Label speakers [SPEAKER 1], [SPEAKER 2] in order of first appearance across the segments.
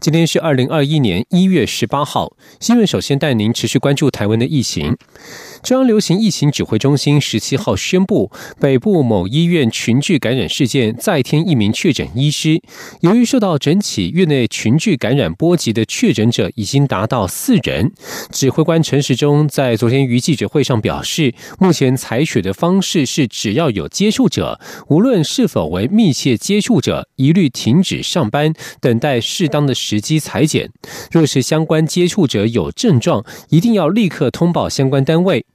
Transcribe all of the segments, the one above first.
[SPEAKER 1] 今天是二零二一年一月十八号，新闻首先带您持续关注台湾的疫情。中央流行疫情指挥中心十七号宣布，北部某医院群聚感染事件再添一名确诊医师。由于受到整起院内群聚感染波及的确诊者已经达到四人，指挥官陈时中在昨天于记者会上表示，目前采取的方式是，只要有接触者，无论是否为密切接触者，一律停止上班，等待适当的直机裁剪。若是相关接触者有症状，一定要立刻通报相关单位。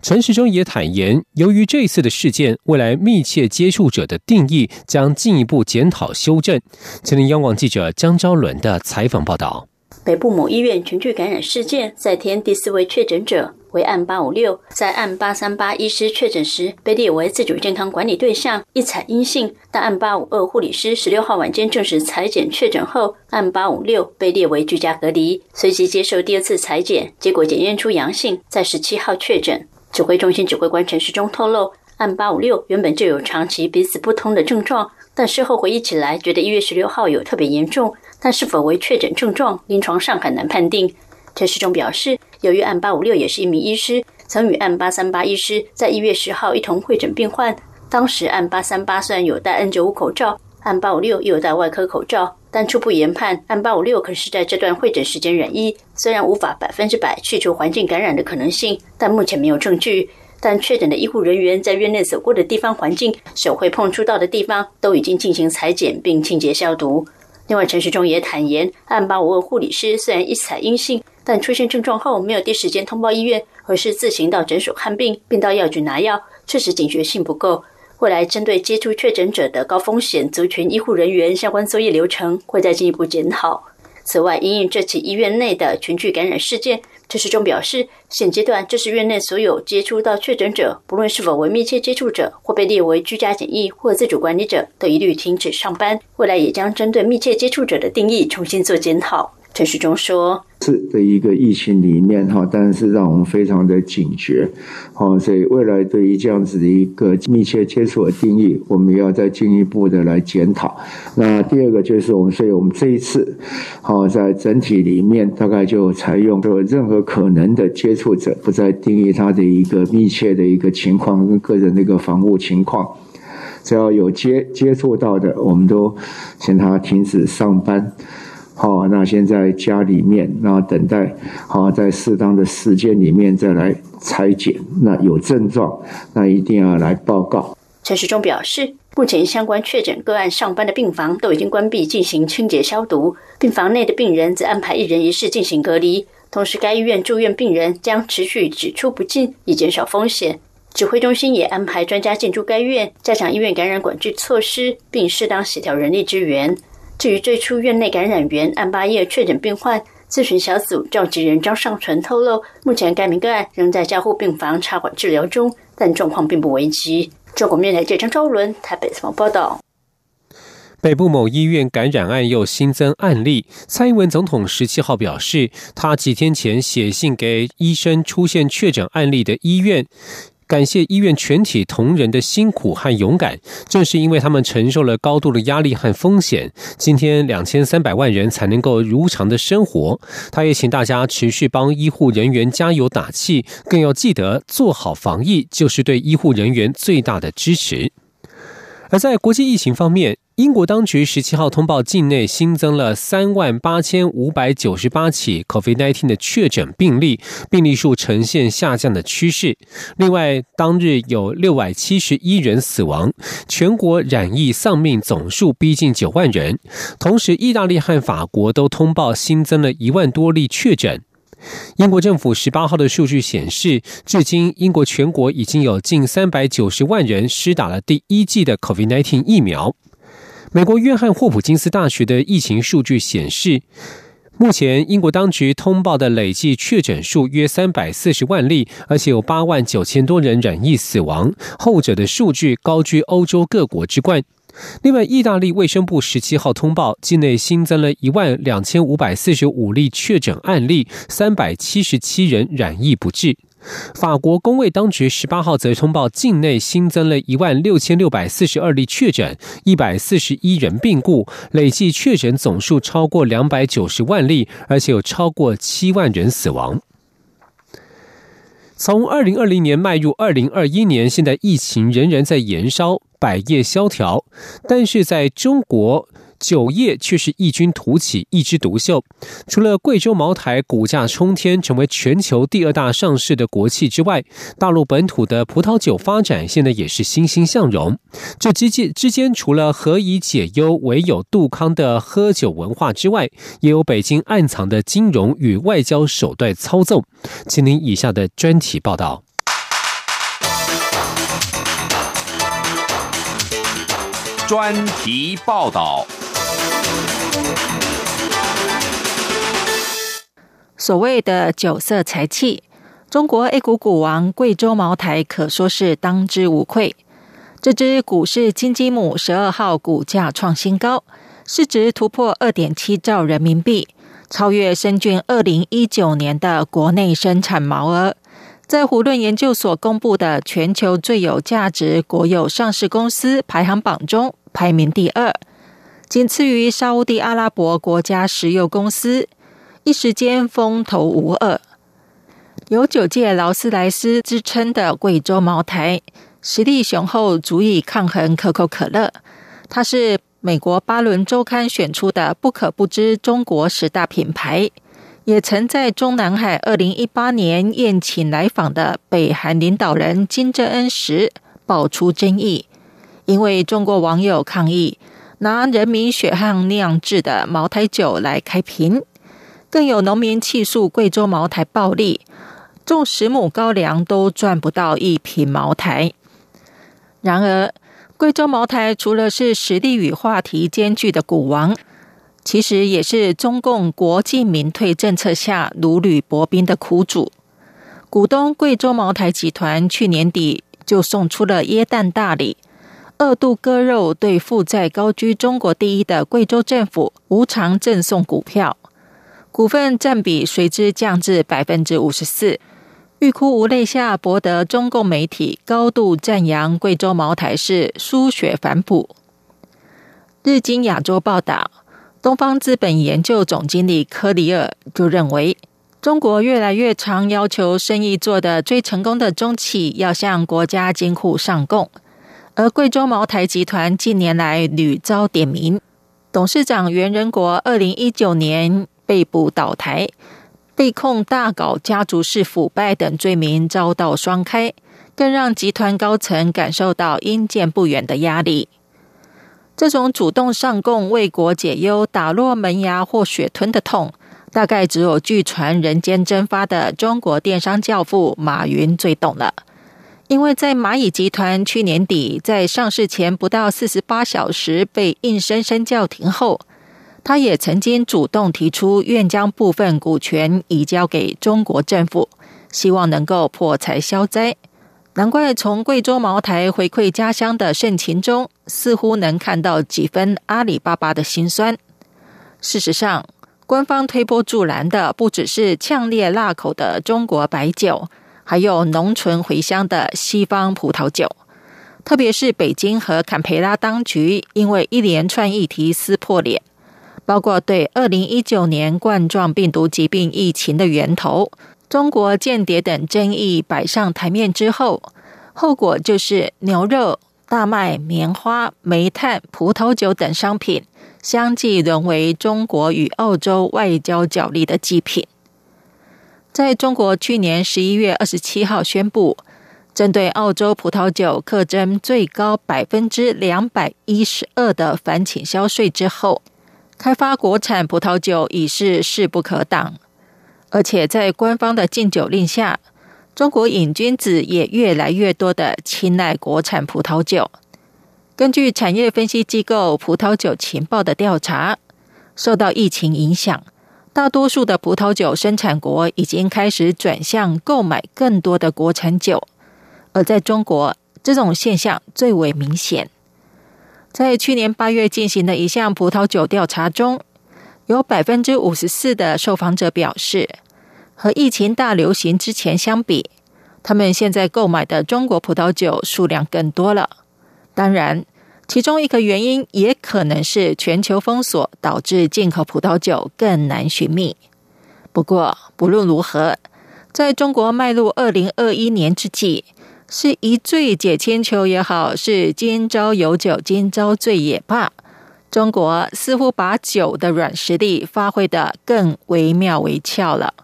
[SPEAKER 1] 陈时中也坦言，由于这次的事件，未来密切接触者的定义将进一步检讨修正。前林央广记者江昭伦的采访报道：
[SPEAKER 2] 北部某医院群聚感染事件再添第四位确诊者。为案八五六，在案八三八医师确诊时被列为自主健康管理对象，一采阴性；但案八五二护理师十六号晚间证实裁剪确诊后，案八五六被列为居家隔离，随即接受第二次裁剪，结果检验出阳性，在十七号确诊。指挥中心指挥官陈时中透露，案八五六原本就有长期鼻子不通的症状，但事后回忆起来，觉得一月十六号有特别严重，但是否为确诊症状，临床上很难判定。陈时中表示。由于案八五六也是一名医师，曾与案八三八医师在一月十号一同会诊病患。当时案八三八虽然有戴 N 九五口罩，案八五六又有戴外科口罩，但初步研判案八五六可是在这段会诊时间染疫。虽然无法百分之百去除环境感染的可能性，但目前没有证据。但确诊的医护人员在院内走过的地方环境、手会碰触到的地方，都已经进行裁剪并清洁消毒。另外，陈时中也坦言，案八五二护理师虽然一采阴性。但出现症状后没有第一时间通报医院，而是自行到诊所看病，并到药局拿药，确实警觉性不够。未来针对接触确诊者的高风险族群医护人员相关作业流程，会再进一步检讨。此外，因应这起医院内的群聚感染事件，陈时中表示，现阶段这是院内所有接触到确诊者，不论是否为密切接触者或被列为居家检疫或自主管理者，都一律停止上班。未来也将针对密切接触者的定义重新做检讨。陈时中说：“
[SPEAKER 3] 是的一个疫情里面哈，但是让我们非常的警觉，好，所以未来对于这样子的一个密切接触的定义，我们要再进一步的来检讨。那第二个就是我们，所以我们这一次，好，在整体里面大概就采用说，任何可能的接触者，不再定义他的一个密切的一个情况跟个人的一个防护情况，只要有接接触到的，我们都请他停止上班。”好，那先在家里面，然后等待，好，在适当的时间里面再来拆解。那有症状，那一定要来报告。
[SPEAKER 2] 陈时中表示，目前相关确诊个案上班的病房都已经关闭，进行清洁消毒。病房内的病人则安排一人一室进行隔离。同时，该医院住院病人将持续只出不进，以减少风险。指挥中心也安排专家进驻该院，加强医院感染管制措施，并适当协调人力资源。至于最初院内感染源案八叶确诊病患，咨询小组召集人张尚纯透露，目前该名个案仍在加护病房插管治疗中，但状况并不危急。中国面台记者张昭伦台北采访报道。
[SPEAKER 1] 北部某医院感染案又新增案例，蔡英文总统十七号表示，他几天前写信给医生出现确诊案例的医院。感谢医院全体同仁的辛苦和勇敢，正是因为他们承受了高度的压力和风险，今天两千三百万人才能够如常的生活。他也请大家持续帮医护人员加油打气，更要记得做好防疫，就是对医护人员最大的支持。而在国际疫情方面，英国当局十七号通报，境内新增了三万八千五百九十八起 COVID-19 的确诊病例，病例数呈现下降的趋势。另外，当日有六百七十一人死亡，全国染疫丧命总数逼近九万人。同时，意大利和法国都通报新增了一万多例确诊。英国政府十八号的数据显示，至今英国全国已经有近三百九十万人施打了第一剂的 COVID-19 疫苗。美国约翰霍普金斯大学的疫情数据显示，目前，英国当局通报的累计确诊数约三百四十万例，而且有八万九千多人染疫死亡，后者的数据高居欧洲各国之冠。另外，意大利卫生部十七号通报，境内新增了一万两千五百四十五例确诊案例，三百七十七人染疫不治。法国工卫当局十八号则通报，境内新增了一万六千六百四十二例确诊，一百四十一人病故，累计确诊总数超过两百九十万例，而且有超过七万人死亡。从二零二零年迈入二零二一年，现在疫情仍然在延烧，百业萧条，但是在中国。酒业却是异军突起、一枝独秀。除了贵州茅台股价冲天，成为全球第二大上市的国企之外，大陆本土的葡萄酒发展现在也是欣欣向荣。这之间之间，除了何以解忧，唯有杜康的喝酒文化之外，也有北京暗藏的金融与外交手段操纵。请您以下的专题报道。
[SPEAKER 4] 专题报道。
[SPEAKER 5] 所谓的酒色财气，中国 A 股股王贵州茅台可说是当之无愧。这只股市金鸡母十二号股价创新高，市值突破二点七兆人民币，超越深圳二零一九年的国内生产毛额，在胡润研究所公布的全球最有价值国有上市公司排行榜中排名第二，仅次于沙地阿拉伯国家石油公司。一时间风头无二，有“九届劳斯莱斯”之称的贵州茅台，实力雄厚，足以抗衡可口可乐。它是美国巴伦周刊选出的不可不知中国十大品牌，也曾在中南海二零一八年宴请来访的北韩领导人金正恩时爆出争议，因为中国网友抗议拿人民血汗酿制的茅台酒来开瓶。更有农民气诉贵州茅台暴利，种十亩高粱都赚不到一瓶茅台。然而，贵州茅台除了是实力与话题兼具的股王，其实也是中共国进民退政策下如履薄冰的苦主。股东贵州茅台集团去年底就送出了椰蛋大礼，二度割肉对负债高居中国第一的贵州政府无偿赠送股票。股份占比随之降至百分之五十四，欲哭无泪下博得中共媒体高度赞扬。贵州茅台是输血反哺。日经亚洲报道，东方资本研究总经理科里尔就认为，中国越来越常要求生意做得最成功的中企要向国家金库上供，而贵州茅台集团近年来屡遭点名，董事长袁仁国二零一九年。被捕倒台，被控大搞家族式腐败等罪名，遭到双开，更让集团高层感受到阴见不远的压力。这种主动上供为国解忧、打落门牙或血吞的痛，大概只有据传人间蒸发的中国电商教父马云最懂了。因为在蚂蚁集团去年底在上市前不到四十八小时被硬生生叫停后。他也曾经主动提出愿将部分股权移交给中国政府，希望能够破财消灾。难怪从贵州茅台回馈家乡的盛情中，似乎能看到几分阿里巴巴的辛酸。事实上，官方推波助澜的不只是呛烈辣口的中国白酒，还有浓醇回香的西方葡萄酒。特别是北京和坎培拉当局，因为一连串议题撕破脸。包括对二零一九年冠状病毒疾病疫情的源头、中国间谍等争议摆上台面之后，后果就是牛肉、大麦、棉花、煤炭、葡萄酒等商品相继沦为中国与澳洲外交角力的祭品。在中国去年十一月二十七号宣布，针对澳洲葡萄酒课征最高百分之两百一十二的反倾销税之后。开发国产葡萄酒已是势不可挡，而且在官方的禁酒令下，中国瘾君子也越来越多的青睐国产葡萄酒。根据产业分析机构葡萄酒情报的调查，受到疫情影响，大多数的葡萄酒生产国已经开始转向购买更多的国产酒，而在中国，这种现象最为明显。在去年八月进行的一项葡萄酒调查中，有百分之五十四的受访者表示，和疫情大流行之前相比，他们现在购买的中国葡萄酒数量更多了。当然。其中一个原因也可能是全球封锁导致进口葡萄酒更难寻觅。不过，不论如何，在中国迈入二零二一年之际，是一醉解千秋也好，是今朝有酒今朝醉也罢，中国似乎把酒的软实力发挥的更惟妙惟肖了。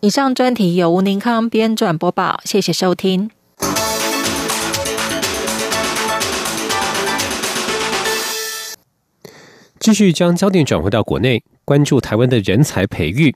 [SPEAKER 5] 以上专题由吴宁康编撰播报，谢谢收听。
[SPEAKER 1] 继续将焦点转回到国内，关注台湾的人才培育。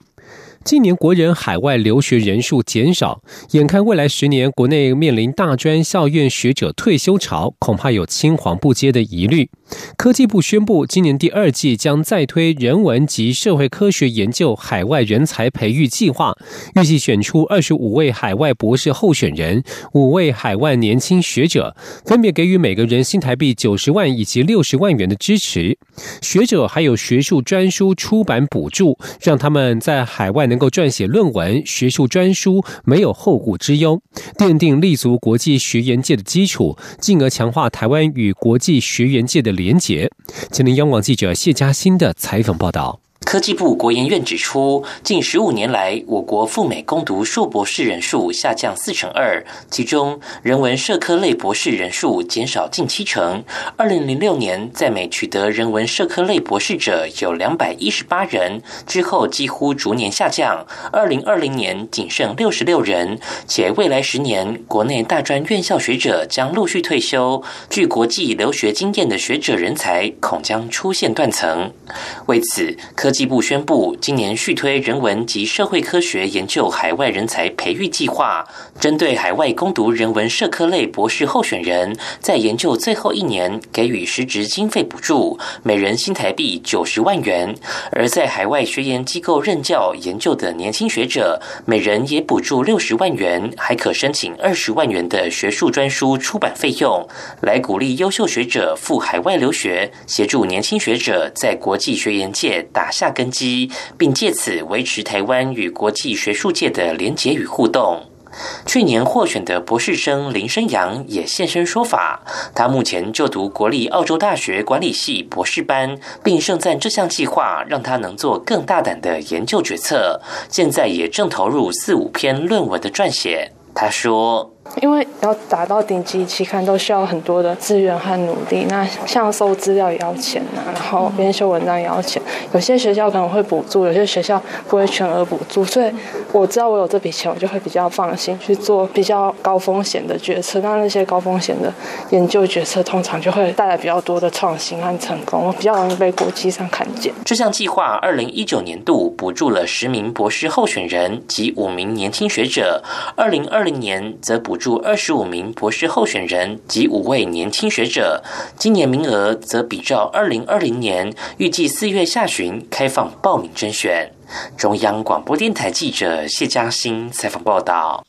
[SPEAKER 1] 近年国人海外留学人数减少，眼看未来十年国内面临大专校院学者退休潮，恐怕有青黄不接的疑虑。科技部宣布，今年第二季将再推人文及社会科学研究海外人才培育计划，预计选出二十五位海外博士候选人，五位海外年轻学者，分别给予每个人新台币九十万以及六十万元的支持。学者还有学术专书出版补助，让他们在海外。能够撰写论文、学术专书，没有后顾之忧，奠定立足国际学研界的基础，进而强化台湾与国际学研界的连结。吉林央广记者谢佳欣的采访报道。
[SPEAKER 6] 科技部国研院指出，近十五年来，我国赴美攻读硕博士人数下降四成二，其中人文社科类博士人数减少近七成。二零零六年在美取得人文社科类博士者有两百一十八人，之后几乎逐年下降。二零二零年仅剩六十六人，且未来十年国内大专院校学者将陆续退休，具国际留学经验的学者人才恐将出现断层。为此，科科技部宣布，今年续推人文及社会科学研究海外人才培育计划，针对海外攻读人文社科类博士候选人，在研究最后一年给予实职经费补助，每人新台币九十万元；而在海外学研机构任教研究的年轻学者，每人也补助六十万元，还可申请二十万元的学术专书出版费用，来鼓励优秀学者赴海外留学，协助年轻学者在国际学研界打。下根基，并借此维持台湾与国际学术界的连结与互动。去年获选的博士生林生阳也现身说法，他目前就读国立澳洲大学管理系博士班，并盛赞这项计划让他能做更大胆的研究决策。现在也正投入四五篇论文的撰写。他说。
[SPEAKER 7] 因为要达到顶级期刊，都需要很多的资源和努力。那像搜资料也要钱呐，然后编修文章也要钱。有些学校可能会补助，有些学校不会全额补助。所以我知道我有这笔钱，我就会比较放心去做比较高风险的决策。那那些高风险的研究决策，通常就会带来比较多的创新和成功，比较容易被国际上看见。
[SPEAKER 6] 这项计划二零一九年度补助了十名博士候选人及五名年轻学者，二零二零年则补。助二十五名博士候选人及五位年轻学者，今年名额则比照二零二零年，预计四月下旬开放报名甄选。中央广播电台记者谢嘉欣采访报道。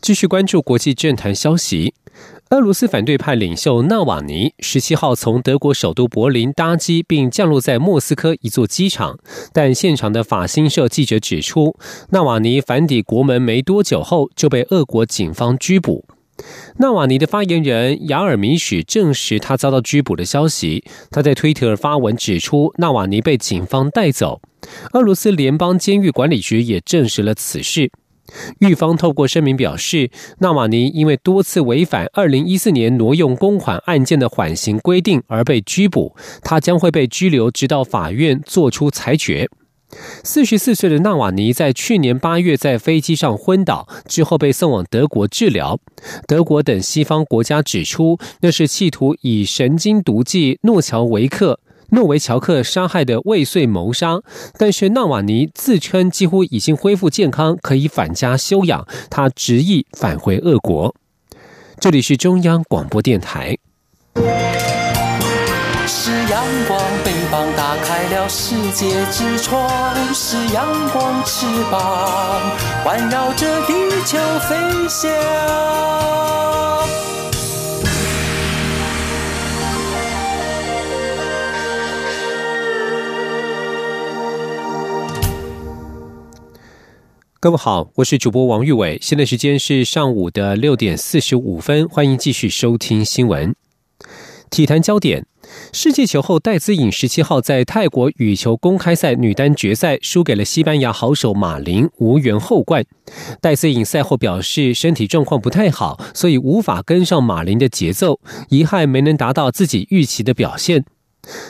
[SPEAKER 1] 继续关注国际政坛消息。俄罗斯反对派领袖纳瓦尼十七号从德国首都柏林搭机，并降落在莫斯科一座机场。但现场的法新社记者指出，纳瓦尼返抵国门没多久后就被俄国警方拘捕。纳瓦尼的发言人雅尔米许证实他遭到拘捕的消息。他在推特发文指出，纳瓦尼被警方带走。俄罗斯联邦监狱管理局也证实了此事。狱方透过声明表示，纳瓦尼因为多次违反2014年挪用公款案件的缓刑规定而被拘捕，他将会被拘留，直到法院作出裁决。44岁的纳瓦尼在去年8月在飞机上昏倒之后被送往德国治疗，德国等西方国家指出，那是企图以神经毒剂诺乔维克。诺维乔克杀害的未遂谋杀，但是纳瓦尼自称几乎已经恢复健康，可以返家休养。他执意返回俄国。这里是中央广播电台。
[SPEAKER 8] 是阳光，膀打开了世界之窗，是阳光翅膀环绕着地球飞翔。
[SPEAKER 1] 各位好，我是主播王玉伟，现在时间是上午的六点四十五分，欢迎继续收听新闻。体坛焦点：世界球后戴资颖十七号在泰国羽球公开赛女单决赛输给了西班牙好手马林，无缘后冠。戴资颖赛后表示身体状况不太好，所以无法跟上马林的节奏，遗憾没能达到自己预期的表现。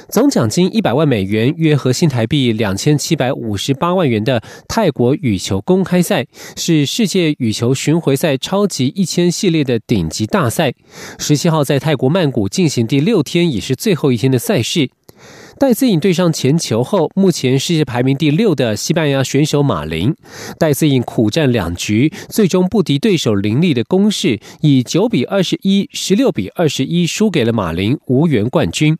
[SPEAKER 1] 总奖金一百万美元，约合新台币两千七百五十八万元的泰国羽球公开赛，是世界羽球巡回赛超级一千系列的顶级大赛。十七号在泰国曼谷进行第六天，也是最后一天的赛事。戴资颖对上前球后，目前世界排名第六的西班牙选手马林。戴资颖苦战两局，最终不敌对手凌厉的攻势，以九比二十一、十六比二十一输给了马林，无缘冠军。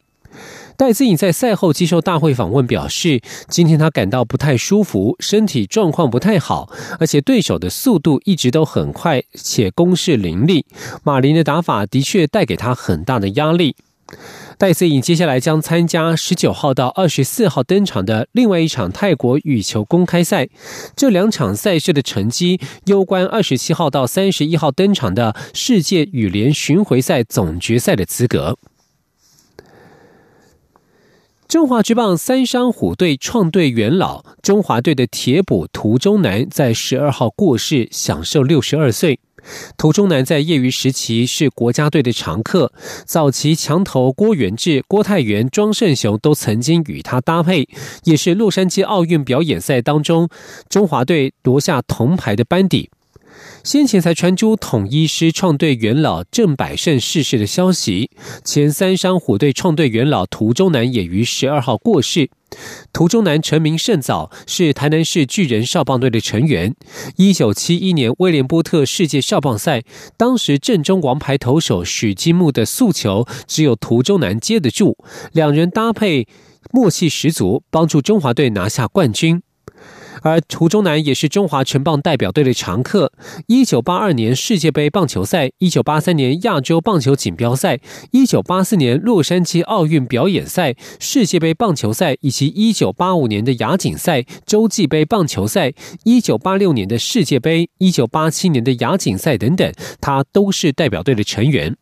[SPEAKER 1] 戴资颖在赛后接受大会访问，表示今天他感到不太舒服，身体状况不太好，而且对手的速度一直都很快，且攻势凌厉。马林的打法的确带给他很大的压力。戴资颖接下来将参加十九号到二十四号登场的另外一场泰国羽球公开赛，这两场赛事的成绩攸关二十七号到三十一号登场的世界羽联巡回赛总决赛的资格。中华职棒三商虎队创队元老中华队的铁捕涂中南在十二号过世，享受六十二岁。涂中南在业余时期是国家队的常客，早期强投郭元志、郭泰元、庄胜雄都曾经与他搭配，也是洛杉矶奥运表演赛当中中华队夺下铜牌的班底。先前才传出统一师创队元老郑百胜逝世的消息，前三商虎队创队元老涂中南也于十二号过世。涂中南成名甚早，是台南市巨人少棒队的成员。一九七一年威廉波特世界少棒赛，当时正中王牌投手许金木的速球，只有涂中南接得住，两人搭配默契十足，帮助中华队拿下冠军。而涂中南也是中华全棒代表队的常客。一九八二年世界杯棒球赛、一九八三年亚洲棒球锦标赛、一九八四年洛杉矶奥运表演赛、世界杯棒球赛以及一九八五年的亚锦赛、洲际杯棒球赛、一九八六年的世界杯、一九八七年的亚锦赛等等，他都是代表队的成员。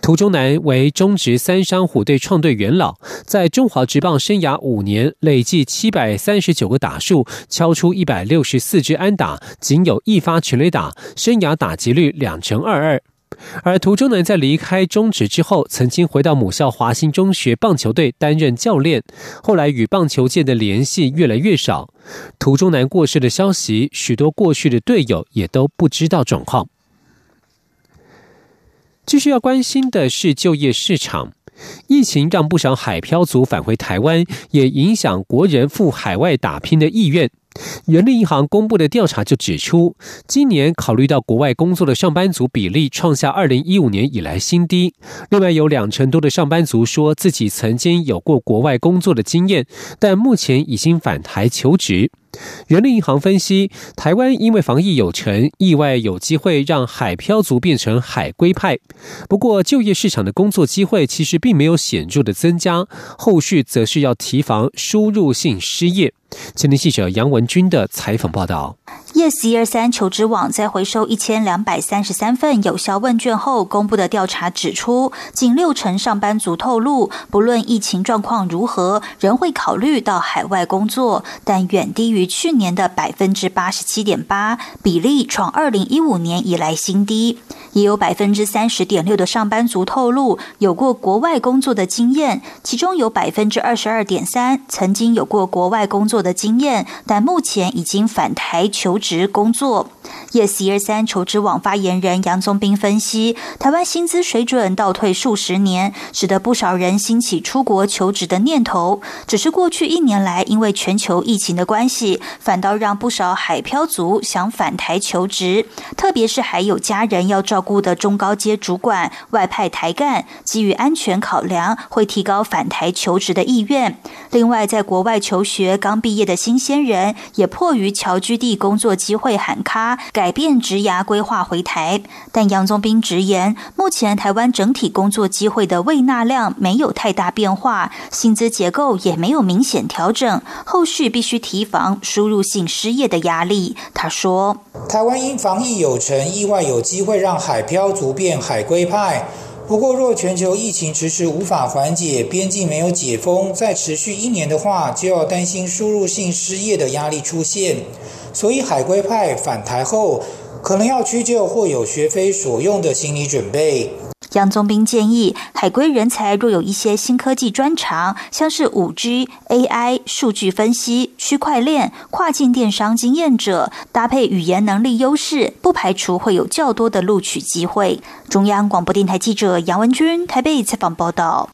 [SPEAKER 1] 涂中南为中职三商虎队创队元老，在中华职棒生涯五年，累计七百三十九个打数，敲出一百六十四支安打，仅有一发全垒打，生涯打击率两成二二。而涂中南在离开中职之后，曾经回到母校华兴中学棒球队担任教练，后来与棒球界的联系越来越少。涂中南过世的消息，许多过去的队友也都不知道状况。继续要关心的是就业市场，疫情让不少海漂族返回台湾，也影响国人赴海外打拼的意愿。人力银行公布的调查就指出，今年考虑到国外工作的上班族比例创下二零一五年以来新低。另外，有两成多的上班族说自己曾经有过国外工作的经验，但目前已经返台求职。人力银行分析，台湾因为防疫有成，意外有机会让海漂族变成海归派。不过，就业市场的工作机会其实并没有显著的增加，后续则是要提防输入性失业。前天记者杨文军的采访报道。
[SPEAKER 9] Yes 一二三求职网在回收一千两百三十三份有效问卷后公布的调查指出，仅六成上班族透露，不论疫情状况如何，仍会考虑到海外工作，但远低于去年的百分之八十七点八，比例创二零一五年以来新低。也有百分之三十点六的上班族透露有过国外工作的经验，其中有百分之二十二点三曾经有过国外工作的经验，但目前已经返台求职。职工作。Yes 一二三求职网发言人杨宗斌分析，台湾薪资水准倒退数十年，使得不少人兴起出国求职的念头。只是过去一年来，因为全球疫情的关系，反倒让不少海漂族想返台求职，特别是还有家人要照顾的中高阶主管外派台干，基于安全考量，会提高返台求职的意愿。另外，在国外求学刚毕业的新鲜人，也迫于侨居地工作机会喊卡。改变职涯规划回台，但杨宗斌直言，目前台湾整体工作机会的未纳量没有太大变化，薪资结构也没有明显调整，后续必须提防输入性失业的压力。他说：“
[SPEAKER 10] 台湾因防疫有成，意外有机会让海漂族变海归派。不过，若全球疫情迟迟无法缓解，边境没有解封，再持续一年的话，就要担心输入性失业的压力出现。”所以，海归派返台后，可能要屈就或有学非所用的心理准备。
[SPEAKER 9] 杨宗斌建议，海归人才若有一些新科技专长，像是五 G、AI、数据分析、区块链、跨境电商经验者，搭配语言能力优势，不排除会有较多的录取机会。中央广播电台记者杨文君台北采访报道。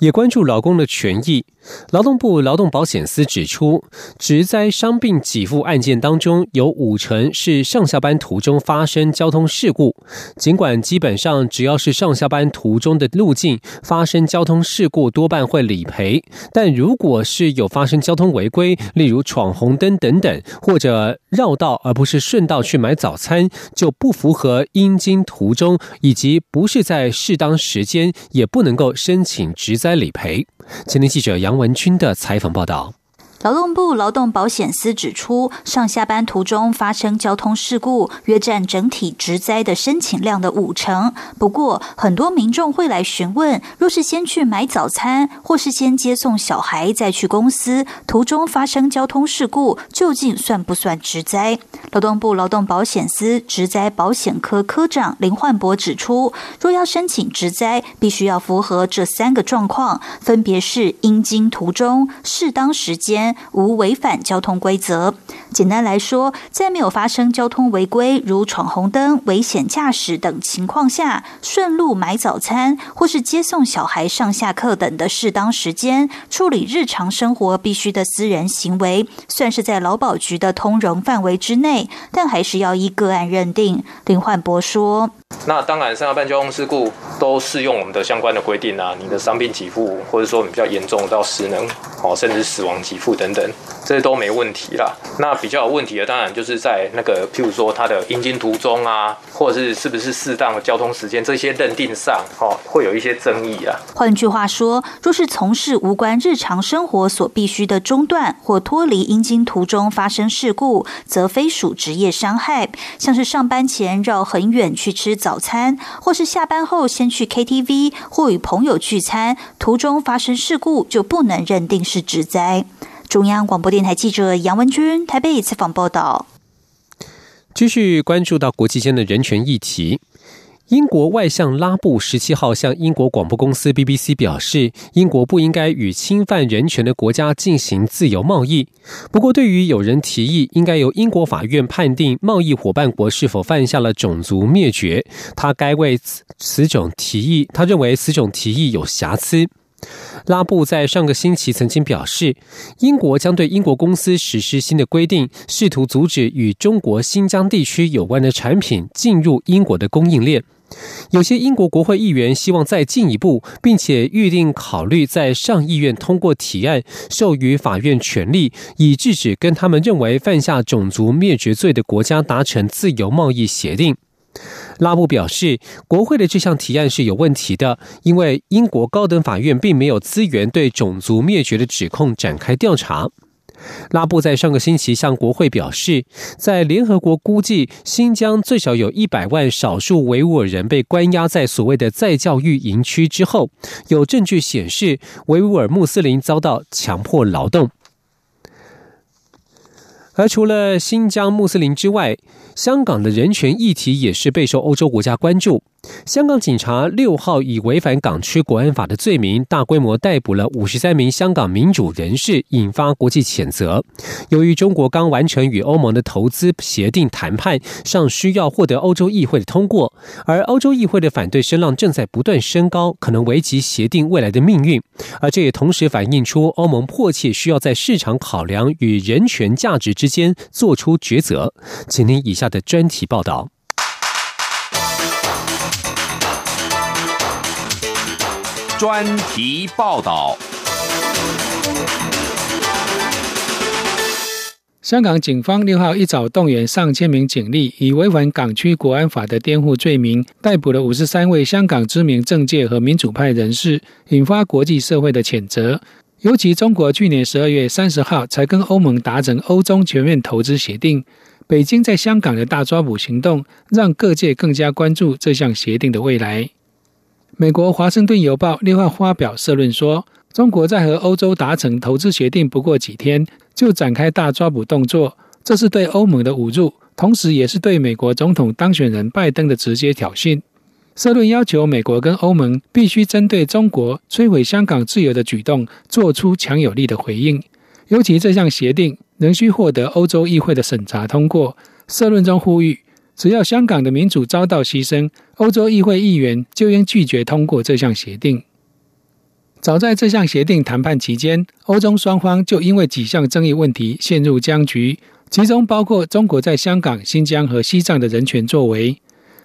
[SPEAKER 1] 也关注老公的权益。劳动部劳动保险司指出，职灾伤病给付案件当中，有五成是上下班途中发生交通事故。尽管基本上只要是上下班途中的路径发生交通事故，多半会理赔。但如果是有发生交通违规，例如闯红灯等等，或者绕道而不是顺道去买早餐，就不符合应经途中，以及不是在适当时间，也不能够申请职灾理赔。今天记者杨文军的采访报道。
[SPEAKER 9] 劳动部劳动保险司指出，上下班途中发生交通事故，约占整体职灾的申请量的五成。不过，很多民众会来询问，若是先去买早餐，或是先接送小孩再去公司，途中发生交通事故，究竟算不算职灾？劳动部劳动保险司职灾保险科科长林焕博指出，若要申请职灾，必须要符合这三个状况，分别是应经途中、适当时间。无违反交通规则。简单来说，在没有发生交通违规，如闯红灯、危险驾驶等情况下，顺路买早餐或是接送小孩上下课等的适当时间，处理日常生活必须的私人行为，算是在劳保局的通融范围之内，但还是要依个案认定。林焕博说：“
[SPEAKER 11] 那当然，上下班交通事故都适用我们的相关的规定啊，你的伤病给付，或者说你比较严重到失能，哦，甚至死亡给付。”等等，这都没问题啦。那比较有问题的，当然就是在那个，譬如说它的应经途中啊，或者是是不是适当的交通时间，这些认定上，哦，会有一些争议啊。
[SPEAKER 9] 换句话说，若是从事无关日常生活所必须的中断或脱离应经途中发生事故，则非属职业伤害。像是上班前绕很远去吃早餐，或是下班后先去 KTV 或与朋友聚餐，途中发生事故，就不能认定是职灾。中央广播电台记者杨文军台北采访报道。
[SPEAKER 1] 继续关注到国际间的人权议题，英国外相拉布十七号向英国广播公司 BBC 表示，英国不应该与侵犯人权的国家进行自由贸易。不过，对于有人提议应该由英国法院判定贸易伙伴国是否犯下了种族灭绝，他该为此此种提议，他认为此种提议有瑕疵。拉布在上个星期曾经表示，英国将对英国公司实施新的规定，试图阻止与中国新疆地区有关的产品进入英国的供应链。有些英国国会议员希望再进一步，并且预定考虑在上议院通过提案，授予法院权力，以制止跟他们认为犯下种族灭绝罪的国家达成自由贸易协定。拉布表示，国会的这项提案是有问题的，因为英国高等法院并没有资源对种族灭绝的指控展开调查。拉布在上个星期向国会表示，在联合国估计新疆最少有一百万少数维吾尔人被关押在所谓的再教育营区之后，有证据显示维吾尔穆斯林遭到强迫劳动。而除了新疆穆斯林之外，香港的人权议题也是备受欧洲国家关注。香港警察六号以违反港区国安法的罪名，大规模逮捕了五十三名香港民主人士，引发国际谴责。由于中国刚完成与欧盟的投资协定谈判，尚需要获得欧洲议会的通过，而欧洲议会的反对声浪正在不断升高，可能危及协定未来的命运。而这也同时反映出欧盟迫切需要在市场考量与人权价值之间做出抉择。请听以下的专题报道。
[SPEAKER 4] 专题报道：
[SPEAKER 12] 香港警方六号一早动员上千名警力，以违反港区国安法的颠覆罪名，逮捕了五十三位香港知名政界和民主派人士，引发国际社会的谴责。尤其中国去年十二月三十号才跟欧盟达成欧中全面投资协定，北京在香港的大抓捕行动，让各界更加关注这项协定的未来。美国《华盛顿邮报》六号发表社论说，中国在和欧洲达成投资协定不过几天，就展开大抓捕动作，这是对欧盟的侮辱，同时也是对美国总统当选人拜登的直接挑衅。社论要求美国跟欧盟必须针对中国摧毁香港自由的举动做出强有力的回应，尤其这项协定仍需获得欧洲议会的审查通过。社论中呼吁。只要香港的民主遭到牺牲，欧洲议会议员就应拒绝通过这项协定。早在这项协定谈判期间，欧中双方就因为几项争议问题陷入僵局，其中包括中国在香港、新疆和西藏的人权作为。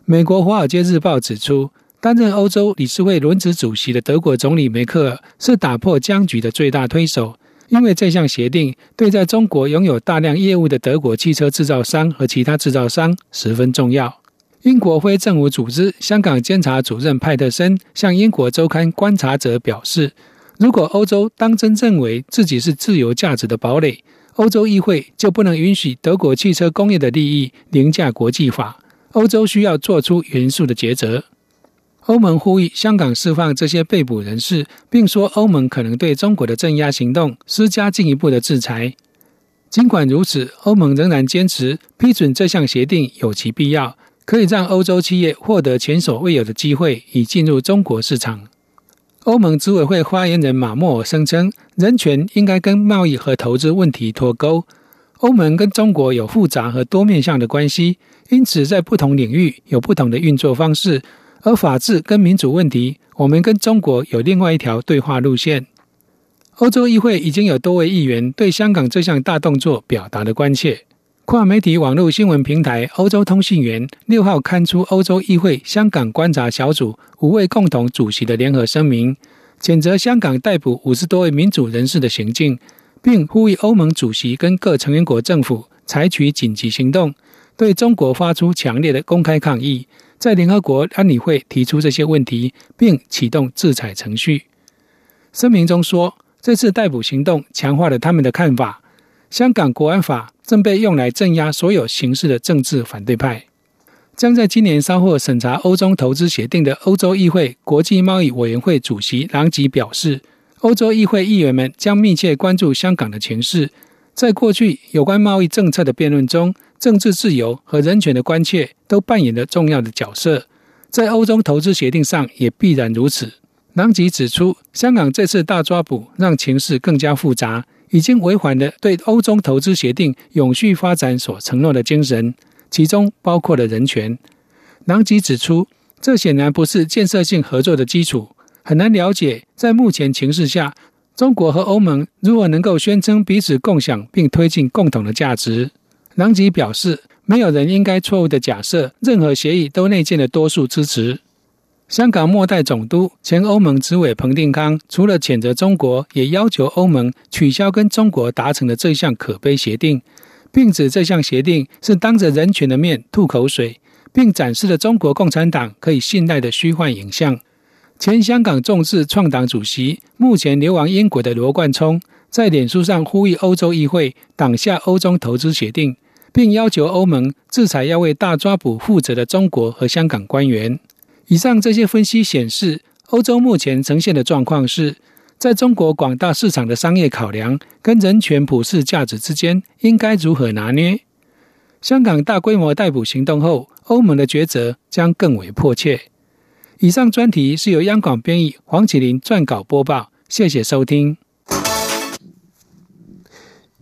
[SPEAKER 12] 美国《华尔街日报》指出，担任欧洲理事会轮值主席的德国总理梅克尔是打破僵局的最大推手。因为这项协定对在中国拥有大量业务的德国汽车制造商和其他制造商十分重要。英国非政府组织香港监察主任派特森向英国周刊《观察者》表示：“如果欧洲当真认为自己是自由价值的堡垒，欧洲议会就不能允许德国汽车工业的利益凌驾国际法。欧洲需要做出严肃的抉择。”欧盟呼吁香港释放这些被捕人士，并说欧盟可能对中国的镇压行动施加进一步的制裁。尽管如此，欧盟仍然坚持批准这项协定有其必要，可以让欧洲企业获得前所未有的机会以进入中国市场。欧盟执委会发言人马莫尔声称，人权应该跟贸易和投资问题脱钩。欧盟跟中国有复杂和多面向的关系，因此在不同领域有不同的运作方式。而法治跟民主问题，我们跟中国有另外一条对话路线。欧洲议会已经有多位议员对香港这项大动作表达了关切。跨媒体网络新闻平台欧洲通信员六号刊出欧洲议会香港观察小组五位共同主席的联合声明，谴责香港逮捕五十多位民主人士的行径，并呼吁欧盟主席跟各成员国政府采取紧急行动，对中国发出强烈的公开抗议。在联合国安理会提出这些问题，并启动制裁程序。声明中说，这次逮捕行动强化了他们的看法：香港国安法正被用来镇压所有形式的政治反对派。将在今年稍后审查欧洲投资协定的欧洲议会国际贸易委员会主席朗吉表示，欧洲议会议员们将密切关注香港的情势。在过去有关贸易政策的辩论中，政治自由和人权的关切都扮演了重要的角色，在欧中投资协定上也必然如此。朗吉指出，香港这次大抓捕让情势更加复杂，已经违反了对欧中投资协定永续发展所承诺的精神，其中包括了人权。朗吉指出，这显然不是建设性合作的基础，很难了解在目前情势下，中国和欧盟如何能够宣称彼此共享并推进共同的价值。朗吉表示，没有人应该错误的假设任何协议都内建了多数支持。香港末代总督、前欧盟执委彭定康除了谴责中国，也要求欧盟取消跟中国达成的这项可悲协定，并指这项协定是当着人权的面吐口水，并展示了中国共产党可以信赖的虚幻影像。前香港众志创党主席、目前流亡英国的罗冠聪在脸书上呼吁欧洲议会挡下欧中投资协定。并要求欧盟制裁要为大抓捕负责的中国和香港官员。以上这些分析显示，欧洲目前呈现的状况是，在中国广大市场的商业考量跟人权普世价值之间，应该如何拿捏？香港大规模逮捕行动后，欧盟的抉择将更为迫切。以上专题是由央广编译黄启林撰稿播报，谢谢收听。